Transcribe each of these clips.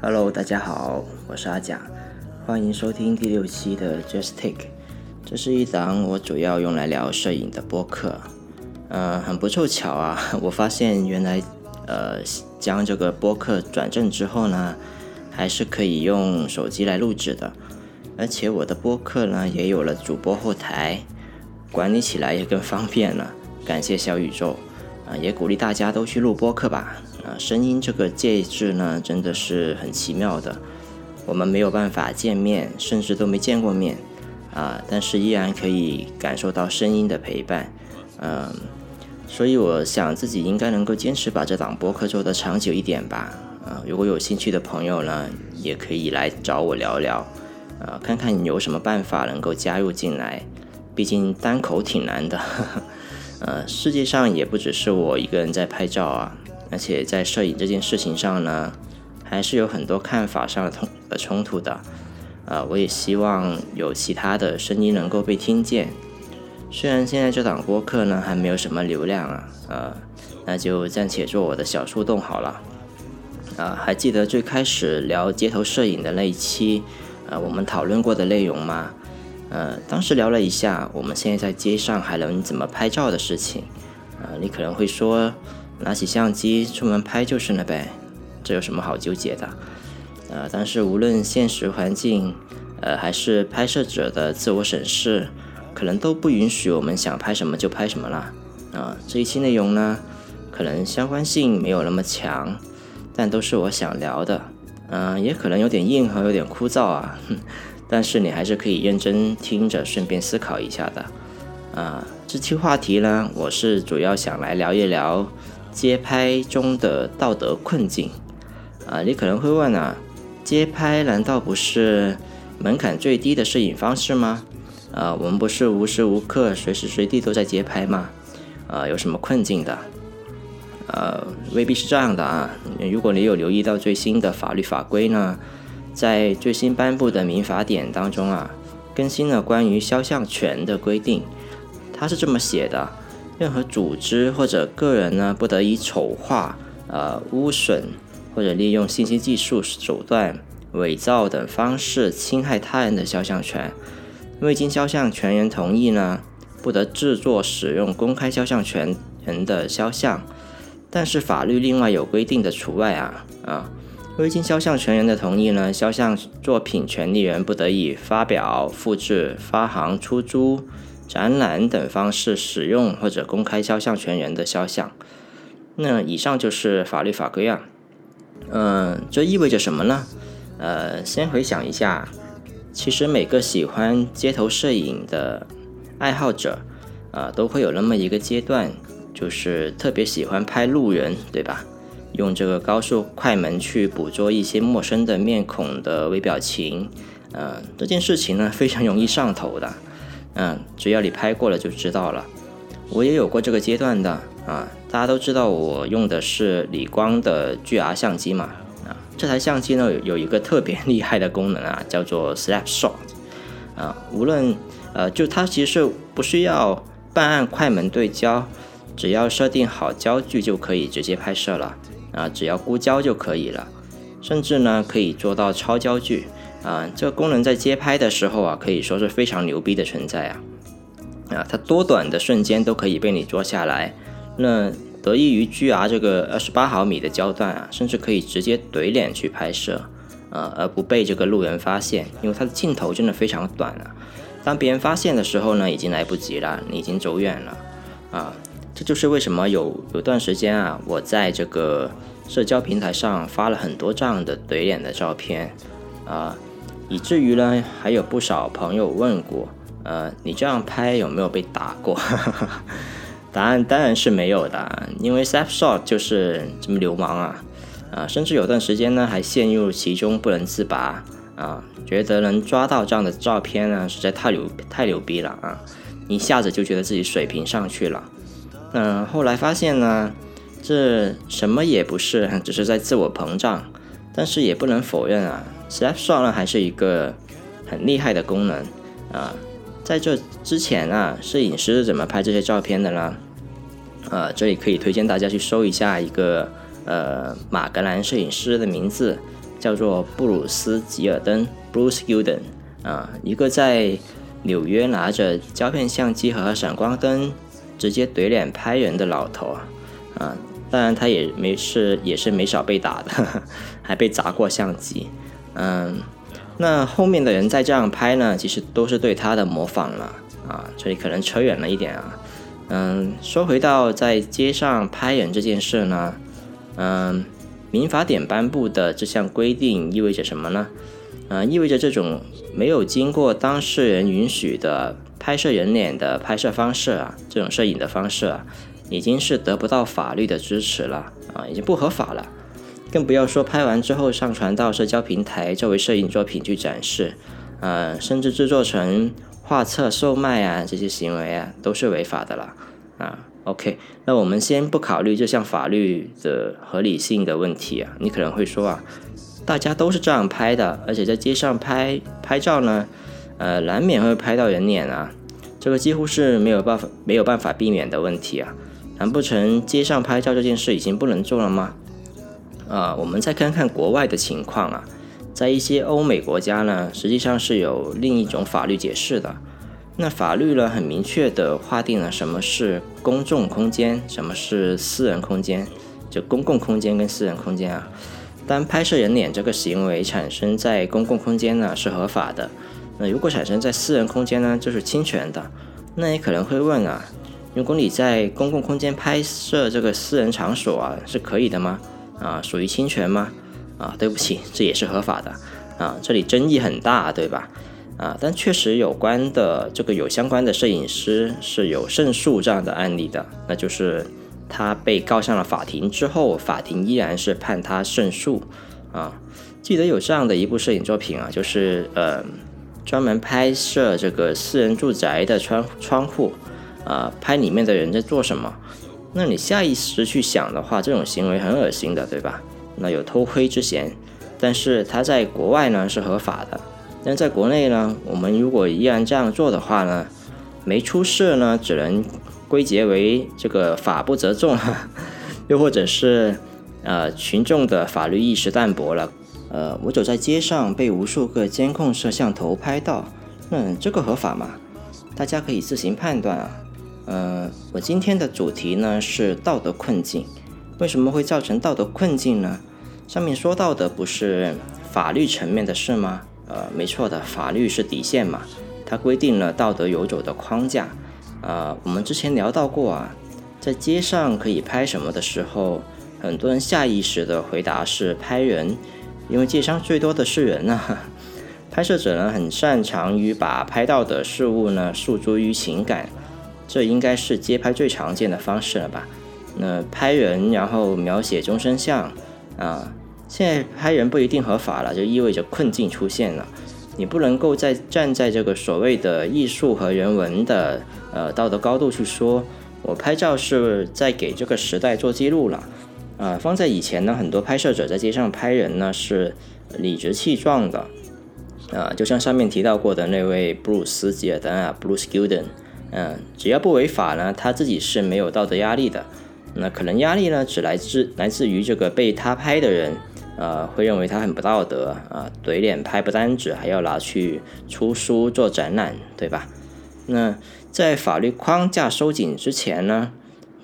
Hello，大家好，我是阿甲，欢迎收听第六期的 Just Take。这是一档我主要用来聊摄影的播客。呃，很不凑巧啊，我发现原来呃将这个播客转正之后呢，还是可以用手机来录制的，而且我的播客呢也有了主播后台，管理起来也更方便了。感谢小宇宙啊，也鼓励大家都去录播客吧。啊，声音这个介质呢，真的是很奇妙的。我们没有办法见面，甚至都没见过面啊，但是依然可以感受到声音的陪伴。嗯，所以我想自己应该能够坚持把这档播客做得长久一点吧。啊，如果有兴趣的朋友呢，也可以来找我聊聊，啊，看看你有什么办法能够加入进来。毕竟单口挺难的。呃，世界上也不只是我一个人在拍照啊。而且在摄影这件事情上呢，还是有很多看法上的冲呃冲突的，呃，我也希望有其他的声音能够被听见。虽然现在这档播客呢还没有什么流量啊，呃，那就暂且做我的小树洞好了。啊，还记得最开始聊街头摄影的那一期，呃，我们讨论过的内容吗？呃，当时聊了一下我们现在在街上还能怎么拍照的事情。呃，你可能会说。拿起相机出门拍就是了呗，这有什么好纠结的？呃，但是无论现实环境，呃，还是拍摄者的自我审视，可能都不允许我们想拍什么就拍什么啦。啊，这一期内容呢，可能相关性没有那么强，但都是我想聊的。嗯，也可能有点硬和有点枯燥啊，但是你还是可以认真听着，顺便思考一下的。啊，这期话题呢，我是主要想来聊一聊。街拍中的道德困境啊，你可能会问啊，街拍难道不是门槛最低的摄影方式吗？啊，我们不是无时无刻、随时随地都在街拍吗？啊，有什么困境的？呃，未必是这样的啊。如果你有留意到最新的法律法规呢，在最新颁布的民法典当中啊，更新了关于肖像权的规定，它是这么写的。任何组织或者个人呢，不得以丑化、呃污损或者利用信息技术手段伪造等方式侵害他人的肖像权。未经肖像权人同意呢，不得制作、使用公开肖像权人的肖像。但是法律另外有规定的除外啊啊！未经肖像权人的同意呢，肖像作品权利人不得以发表、复制、发行、出租。展览等方式使用或者公开肖像权人的肖像，那以上就是法律法规啊。嗯，这意味着什么呢？呃，先回想一下，其实每个喜欢街头摄影的爱好者啊，都会有那么一个阶段，就是特别喜欢拍路人，对吧？用这个高速快门去捕捉一些陌生的面孔的微表情，嗯，这件事情呢，非常容易上头的。嗯，只要你拍过了就知道了。我也有过这个阶段的啊，大家都知道我用的是理光的 GR 相机嘛啊，这台相机呢有一个特别厉害的功能啊，叫做 Snapshot 啊，无论呃就它其实不需要半按快门对焦，只要设定好焦距就可以直接拍摄了啊，只要估焦就可以了，甚至呢可以做到超焦距。啊，这个功能在街拍的时候啊，可以说是非常牛逼的存在啊！啊，它多短的瞬间都可以被你捉下来。那得益于 GR 这个二十八毫米的焦段啊，甚至可以直接怼脸去拍摄，呃，而不被这个路人发现，因为它的镜头真的非常短啊。当别人发现的时候呢，已经来不及了，你已经走远了。啊，这就是为什么有有段时间啊，我在这个社交平台上发了很多这样的怼脸的照片，啊。以至于呢，还有不少朋友问过，呃，你这样拍有没有被打过？答案当然是没有的，因为 snapshot 就是这么流氓啊，啊，甚至有段时间呢，还陷入其中不能自拔啊，觉得能抓到这样的照片呢，实在太牛太牛逼了啊，一下子就觉得自己水平上去了。嗯，后来发现呢，这什么也不是，只是在自我膨胀。但是也不能否认啊，Snapshot 呢还是一个很厉害的功能啊。在这之前啊，摄影师是怎么拍这些照片的呢？呃，这里可以推荐大家去搜一下一个呃马格兰摄影师的名字，叫做布鲁斯吉尔登 （Bruce Gilden） 啊，一个在纽约拿着胶片相机和闪光灯直接怼脸拍人的老头啊啊。当然，他也没是也是没少被打的，还被砸过相机。嗯，那后面的人再这样拍呢，其实都是对他的模仿了啊。这里可能扯远了一点啊。嗯，说回到在街上拍人这件事呢，嗯，民法典颁布的这项规定意味着什么呢？嗯，意味着这种没有经过当事人允许的拍摄人脸的拍摄方式啊，这种摄影的方式啊。已经是得不到法律的支持了啊，已经不合法了，更不要说拍完之后上传到社交平台作为摄影作品去展示，呃，甚至制作成画册售卖啊，这些行为啊都是违法的了啊。OK，那我们先不考虑这项法律的合理性的问题啊，你可能会说啊，大家都是这样拍的，而且在街上拍拍照呢，呃，难免会拍到人脸啊，这个几乎是没有办法没有办法避免的问题啊。难不成街上拍照这件事已经不能做了吗？啊，我们再看看国外的情况啊，在一些欧美国家呢，实际上是有另一种法律解释的。那法律呢，很明确的划定了什么是公众空间，什么是私人空间。就公共空间跟私人空间啊，当拍摄人脸这个行为产生在公共空间呢，是合法的。那如果产生在私人空间呢，就是侵权的。那你可能会问啊？如果你在公共空间拍摄这个私人场所啊，是可以的吗？啊，属于侵权吗？啊，对不起，这也是合法的。啊，这里争议很大，对吧？啊，但确实有关的这个有相关的摄影师是有胜诉这样的案例的，那就是他被告上了法庭之后，法庭依然是判他胜诉。啊，记得有这样的一部摄影作品啊，就是呃，专门拍摄这个私人住宅的窗窗户。啊，拍里面的人在做什么？那你下意识去想的话，这种行为很恶心的，对吧？那有偷窥之嫌。但是他在国外呢是合法的，但在国内呢，我们如果依然这样做的话呢，没出事呢，只能归结为这个法不责众，又或者是呃群众的法律意识淡薄了。呃，我走在街上被无数个监控摄像头拍到，那这个合法吗？大家可以自行判断啊。呃，我今天的主题呢是道德困境。为什么会造成道德困境呢？上面说到的不是法律层面的事吗？呃，没错的，法律是底线嘛，它规定了道德游走的框架。啊，我们之前聊到过啊，在街上可以拍什么的时候，很多人下意识的回答是拍人，因为街上最多的是人啊。拍摄者呢很擅长于把拍到的事物呢诉诸于情感。这应该是街拍最常见的方式了吧？那拍人，然后描写终身像啊。现在拍人不一定合法了，就意味着困境出现了。你不能够再站在这个所谓的艺术和人文的呃道德高度去说，我拍照是在给这个时代做记录了啊。放在以前呢，很多拍摄者在街上拍人呢是理直气壮的啊，就像上面提到过的那位布鲁斯吉尔登啊，Bruce Gilden。嗯，只要不违法呢，他自己是没有道德压力的。那可能压力呢，只来自来自于这个被他拍的人，呃，会认为他很不道德啊，怼脸拍不单止，还要拿去出书做展览，对吧？那在法律框架收紧之前呢，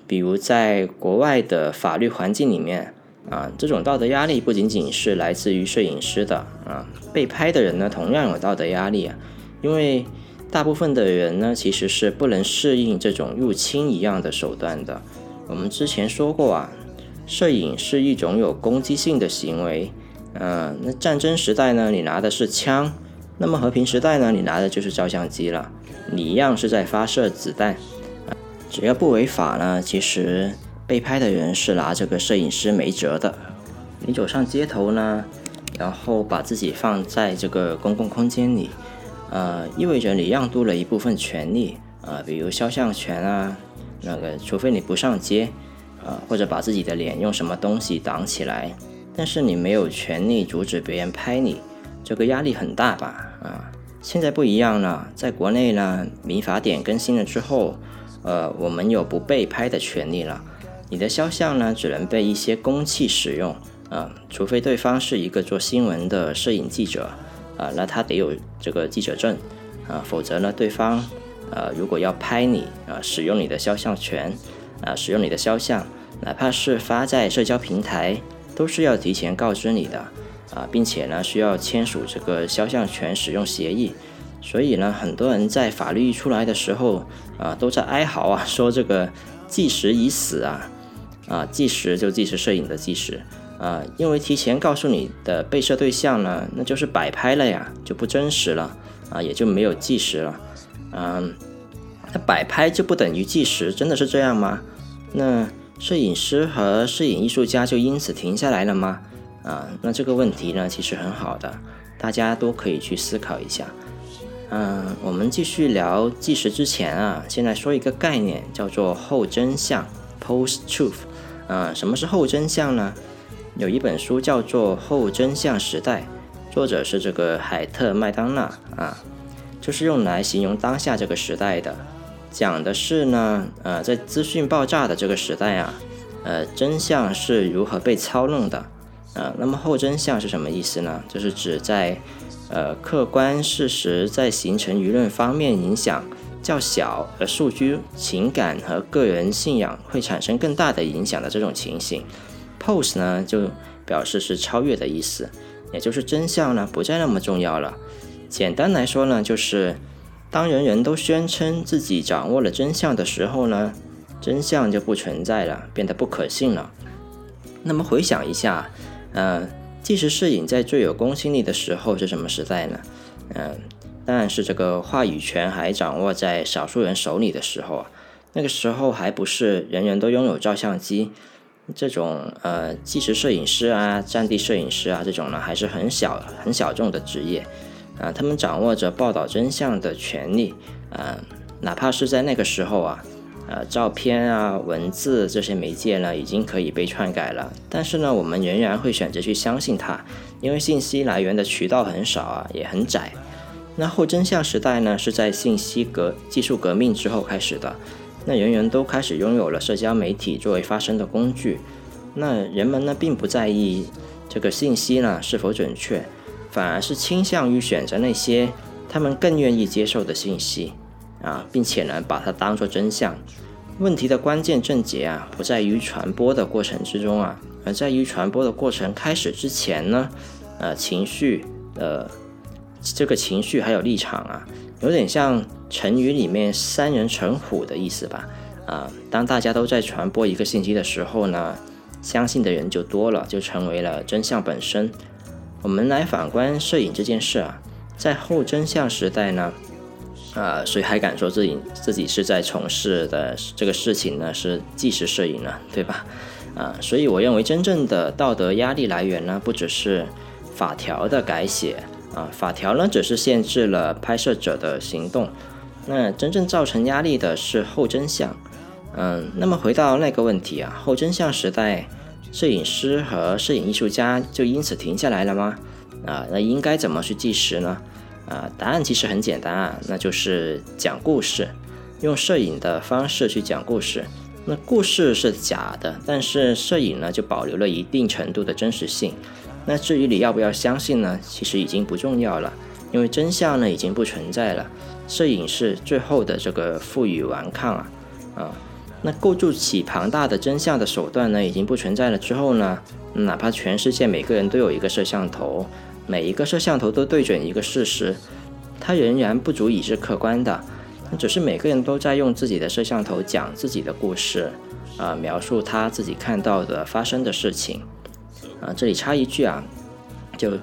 比如在国外的法律环境里面啊，这种道德压力不仅仅是来自于摄影师的啊，被拍的人呢，同样有道德压力啊，因为。大部分的人呢，其实是不能适应这种入侵一样的手段的。我们之前说过啊，摄影是一种有攻击性的行为。嗯，那战争时代呢，你拿的是枪；那么和平时代呢，你拿的就是照相机了。你一样是在发射子弹。只要不违法呢，其实被拍的人是拿这个摄影师没辙的。你走上街头呢，然后把自己放在这个公共空间里。呃，意味着你让渡了一部分权利啊，比如肖像权啊，那个除非你不上街，啊，或者把自己的脸用什么东西挡起来，但是你没有权利阻止别人拍你，这个压力很大吧？啊，现在不一样了，在国内呢，民法典更新了之后，呃，我们有不被拍的权利了。你的肖像呢，只能被一些公器使用，啊，除非对方是一个做新闻的摄影记者，啊，那他得有这个记者证，啊，否则呢，对方，呃，如果要拍你，啊，使用你的肖像权，啊，使用你的肖像，哪怕是发在社交平台，都是要提前告知你的，啊，并且呢，需要签署这个肖像权使用协议。所以呢，很多人在法律一出来的时候，啊，都在哀嚎啊，说这个计时已死啊。啊，计时就计时摄影的计时啊，因为提前告诉你的被摄对象呢，那就是摆拍了呀，就不真实了啊，也就没有计时了。嗯，那摆拍就不等于计时，真的是这样吗？那摄影师和摄影艺术家就因此停下来了吗？啊，那这个问题呢，其实很好的，大家都可以去思考一下。嗯，我们继续聊计时之前啊，先来说一个概念，叫做后真相 （post truth）。啊，什么是后真相呢？有一本书叫做《后真相时代》，作者是这个海特麦当娜啊，就是用来形容当下这个时代的。讲的是呢，呃，在资讯爆炸的这个时代啊，呃，真相是如何被操弄的呃。那么后真相是什么意思呢？就是指在呃客观事实在形成舆论方面影响。较小，而数据、情感和个人信仰会产生更大的影响的这种情形，pose 呢就表示是超越的意思，也就是真相呢不再那么重要了。简单来说呢，就是当人人都宣称自己掌握了真相的时候呢，真相就不存在了，变得不可信了。那么回想一下，呃，纪实摄影在最有公信力的时候是什么时代呢？嗯。当然是这个话语权还掌握在少数人手里的时候啊，那个时候还不是人人都拥有照相机，这种呃纪实摄影师啊、战地摄影师啊这种呢还是很小很小众的职业啊，他们掌握着报道真相的权利啊，哪怕是在那个时候啊，呃照片啊、文字这些媒介呢已经可以被篡改了，但是呢我们仍然会选择去相信它，因为信息来源的渠道很少啊，也很窄。那后真相时代呢，是在信息革技术革命之后开始的。那人人都开始拥有了社交媒体作为发声的工具。那人们呢，并不在意这个信息呢是否准确，反而是倾向于选择那些他们更愿意接受的信息啊，并且呢把它当做真相。问题的关键症结啊，不在于传播的过程之中啊，而在于传播的过程开始之前呢，呃，情绪呃。这个情绪还有立场啊，有点像成语里面“三人成虎”的意思吧？啊，当大家都在传播一个信息的时候呢，相信的人就多了，就成为了真相本身。我们来反观摄影这件事啊，在后真相时代呢，啊，谁还敢说自己自己是在从事的这个事情呢？是纪实摄影呢，对吧？啊，所以我认为真正的道德压力来源呢，不只是法条的改写。啊，法条呢只是限制了拍摄者的行动，那真正造成压力的是后真相。嗯，那么回到那个问题啊，后真相时代，摄影师和摄影艺术家就因此停下来了吗？啊，那应该怎么去计时呢？啊，答案其实很简单啊，那就是讲故事，用摄影的方式去讲故事。那故事是假的，但是摄影呢就保留了一定程度的真实性。那至于你要不要相信呢？其实已经不重要了，因为真相呢已经不存在了。摄影是最后的这个负隅顽抗啊，啊，那构筑起庞大的真相的手段呢已经不存在了之后呢，哪怕全世界每个人都有一个摄像头，每一个摄像头都对准一个事实，它仍然不足以是客观的。那只是每个人都在用自己的摄像头讲自己的故事，啊，描述他自己看到的发生的事情。啊，这里插一句啊，就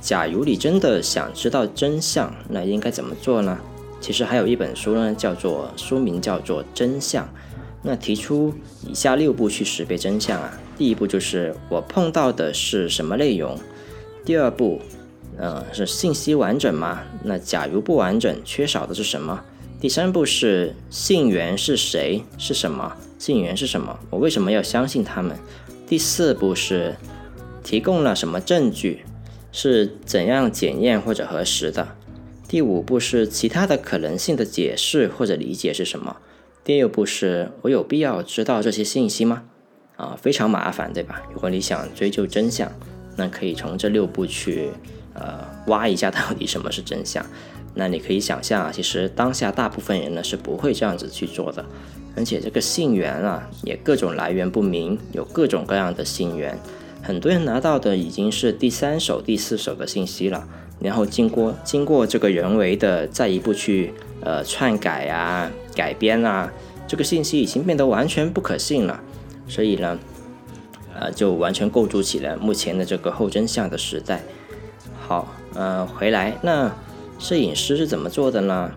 假如你真的想知道真相，那应该怎么做呢？其实还有一本书呢，叫做书名叫做《真相》，那提出以下六步去识别真相啊。第一步就是我碰到的是什么内容？第二步，呃，是信息完整吗？那假如不完整，缺少的是什么？第三步是信源是谁是什么？信源是什么？我为什么要相信他们？第四步是提供了什么证据？是怎样检验或者核实的？第五步是其他的可能性的解释或者理解是什么？第六步是我有必要知道这些信息吗？啊，非常麻烦，对吧？如果你想追究真相，那可以从这六步去呃挖一下到底什么是真相。那你可以想象啊，其实当下大部分人呢是不会这样子去做的，而且这个信源啊也各种来源不明，有各种各样的信源，很多人拿到的已经是第三手、第四手的信息了，然后经过经过这个人为的再一步去呃篡改啊、改编啊，这个信息已经变得完全不可信了，所以呢，呃就完全构筑起了目前的这个后真相的时代。好，呃回来那。摄影师是怎么做的呢？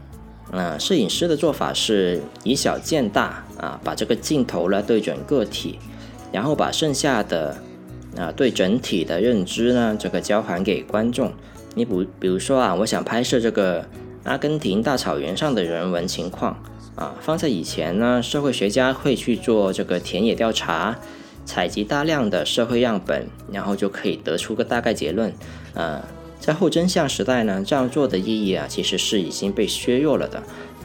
嗯，摄影师的做法是以小见大啊，把这个镜头呢对准个体，然后把剩下的啊对整体的认知呢这个交还给观众。你比比如说啊，我想拍摄这个阿根廷大草原上的人文情况啊，放在以前呢，社会学家会去做这个田野调查，采集大量的社会样本，然后就可以得出个大概结论，啊。在后真相时代呢，这样做的意义啊，其实是已经被削弱了的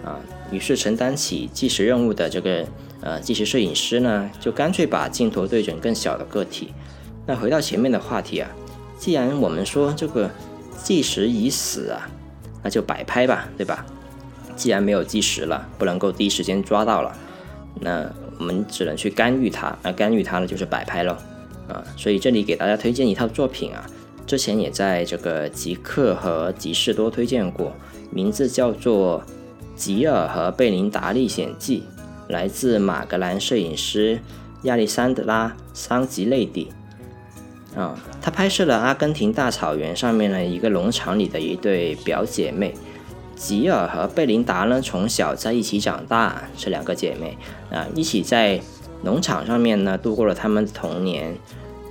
啊。于是承担起纪实任务的这个呃纪实摄影师呢，就干脆把镜头对准更小的个体。那回到前面的话题啊，既然我们说这个计时已死啊，那就摆拍吧，对吧？既然没有计时了，不能够第一时间抓到了，那我们只能去干预它。那干预它呢，就是摆拍喽啊。所以这里给大家推荐一套作品啊。之前也在这个极客和极士多推荐过，名字叫做《吉尔和贝琳达历险记》，来自马格兰摄影师亚历山德拉桑吉内蒂。啊，他拍摄了阿根廷大草原上面的一个农场里的一对表姐妹，吉尔和贝琳达呢从小在一起长大，这两个姐妹啊一起在农场上面呢度过了他们的童年。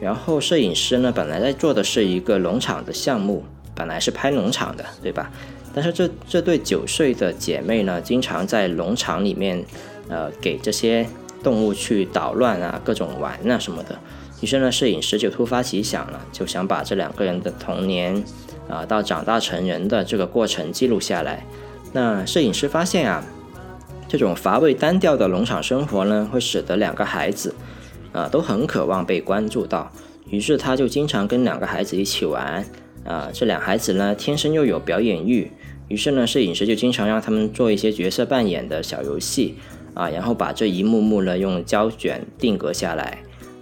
然后摄影师呢，本来在做的是一个农场的项目，本来是拍农场的，对吧？但是这这对九岁的姐妹呢，经常在农场里面，呃，给这些动物去捣乱啊，各种玩啊什么的。于是呢，摄影师就突发奇想了，就想把这两个人的童年啊，到长大成人的这个过程记录下来。那摄影师发现啊，这种乏味单调的农场生活呢，会使得两个孩子。啊，都很渴望被关注到，于是他就经常跟两个孩子一起玩。啊，这两孩子呢，天生又有表演欲，于是呢，摄影师就经常让他们做一些角色扮演的小游戏，啊，然后把这一幕幕呢用胶卷定格下来。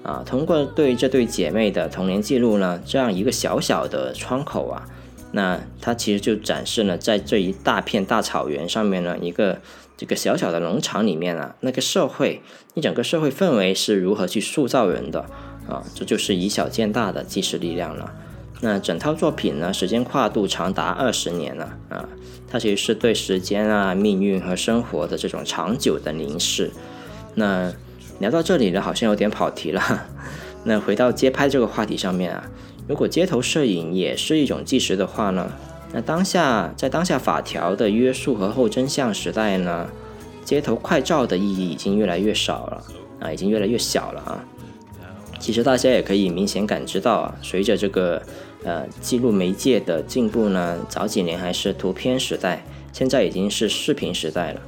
啊，通过对这对姐妹的童年记录呢，这样一个小小的窗口啊，那它其实就展示了在这一大片大草原上面呢一个。这个小小的农场里面啊，那个社会一整个社会氛围是如何去塑造人的啊？这就是以小见大的纪实力量了。那整套作品呢，时间跨度长达二十年了啊，它其实是对时间啊、命运和生活的这种长久的凝视。那聊到这里呢，好像有点跑题了。那回到街拍这个话题上面啊，如果街头摄影也是一种纪实的话呢？那当下，在当下法条的约束和后真相时代呢，街头快照的意义已经越来越少了啊，已经越来越小了啊。其实大家也可以明显感知到啊，随着这个呃记录媒介的进步呢，早几年还是图片时代，现在已经是视频时代了。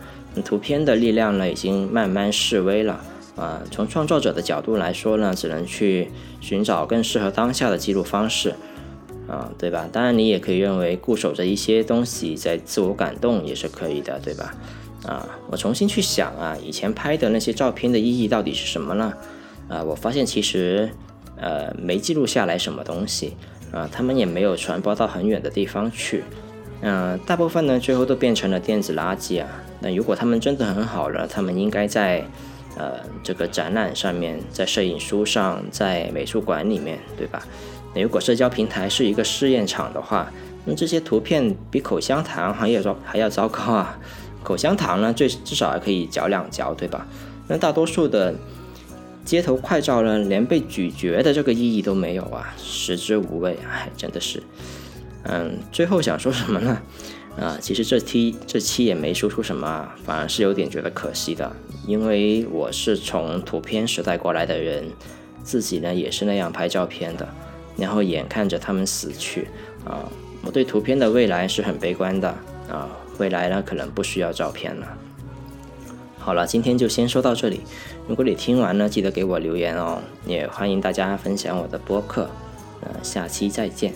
图片的力量呢，已经慢慢式微了啊。从创作者的角度来说呢，只能去寻找更适合当下的记录方式。啊，对吧？当然，你也可以认为固守着一些东西在自我感动也是可以的，对吧？啊，我重新去想啊，以前拍的那些照片的意义到底是什么呢？啊，我发现其实呃没记录下来什么东西啊，他们也没有传播到很远的地方去，嗯，大部分呢最后都变成了电子垃圾啊。那如果他们真的很好了，他们应该在呃这个展览上面，在摄影书上，在美术馆里面，对吧？那如果社交平台是一个试验场的话，那这些图片比口香糖还要糟还要糟糕啊！口香糖呢，最至少还可以嚼两嚼，对吧？那大多数的街头快照呢，连被咀嚼的这个意义都没有啊，食之无味，哎，真的是。嗯，最后想说什么呢？啊，其实这期这期也没说出什么，反而是有点觉得可惜的，因为我是从图片时代过来的人，自己呢也是那样拍照片的，然后眼看着他们死去，啊，我对图片的未来是很悲观的，啊，未来呢可能不需要照片了。好了，今天就先说到这里，如果你听完呢，记得给我留言哦，也欢迎大家分享我的播客，呃，下期再见。